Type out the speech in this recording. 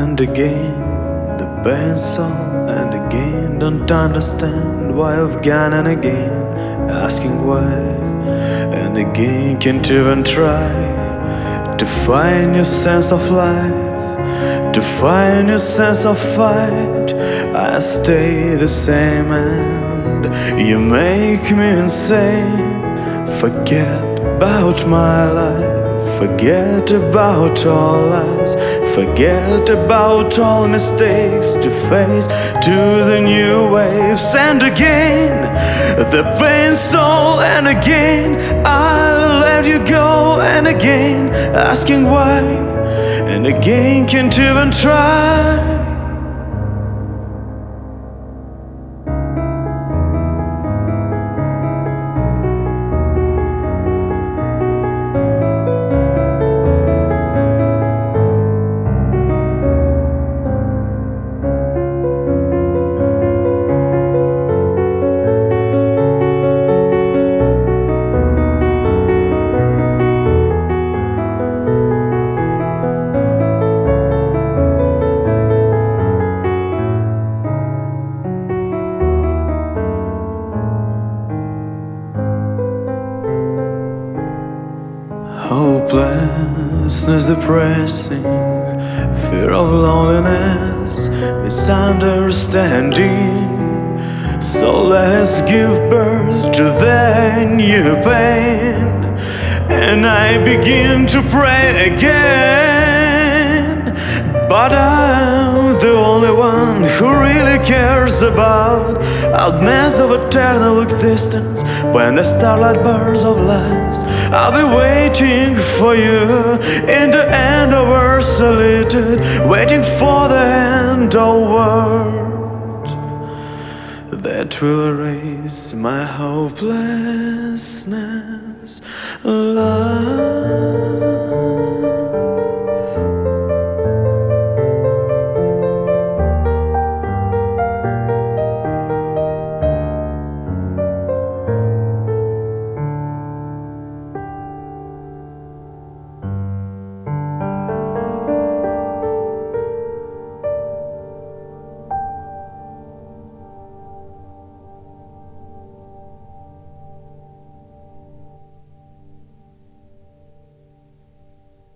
And again, the so and again, don't understand why I've gone and again, asking why, and again, can't even try to find your sense of life, to find your sense of fight. I stay the same, and you make me insane. Forget about my life. Forget about all lies, forget about all mistakes to face to the new waves. And again, the pain soul, and again, I'll let you go. And again, asking why, and again, can't even try. Hopelessness, depressing, fear of loneliness, misunderstanding. So let's give birth to that new pain, and I begin to pray again. But I'm the only one who really cares about outness of eternal distance when the starlight bursts of lives. I'll be waiting for you in the end of our solitude, waiting for the end of world that will erase my hopelessness. Love.